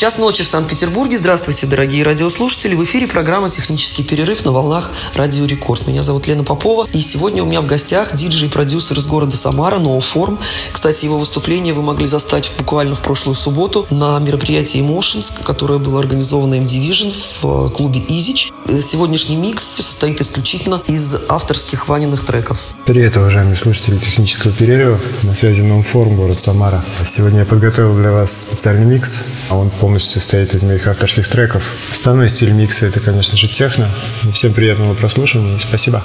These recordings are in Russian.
Час ночи в Санкт-Петербурге. Здравствуйте, дорогие радиослушатели. В эфире программа «Технический перерыв» на волнах Радио Рекорд. Меня зовут Лена Попова. И сегодня у меня в гостях диджей и продюсер из города Самара, Noform. Кстати, его выступление вы могли застать буквально в прошлую субботу на мероприятии Emotions, которое было организовано M-Division в э, клубе Изич. Сегодняшний микс состоит исключительно из авторских Ваниных треков. Привет, уважаемые слушатели технического перерыва. На связи Ноуформ, город Самара. Сегодня я подготовил для вас специальный микс. а Он полностью состоит из моих авторских треков. Основной стиль микса это, конечно же, техно. Всем приятного прослушивания. Спасибо.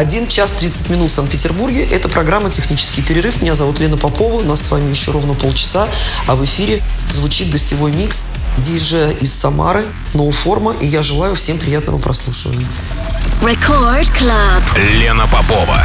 1 час 30 минут в Санкт-Петербурге. Это программа «Технический перерыв». Меня зовут Лена Попова. У нас с вами еще ровно полчаса. А в эфире звучит гостевой микс диджея из Самары, ноуформа. И я желаю всем приятного прослушивания. Record Club. Лена Попова.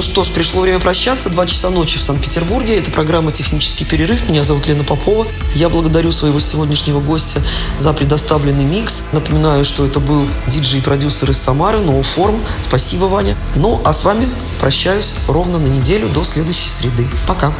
Ну что ж, пришло время прощаться. Два часа ночи в Санкт-Петербурге. Это программа «Технический перерыв». Меня зовут Лена Попова. Я благодарю своего сегодняшнего гостя за предоставленный микс. Напоминаю, что это был диджей и продюсер из Самары, Form. Спасибо, Ваня. Ну, а с вами прощаюсь ровно на неделю до следующей среды. Пока.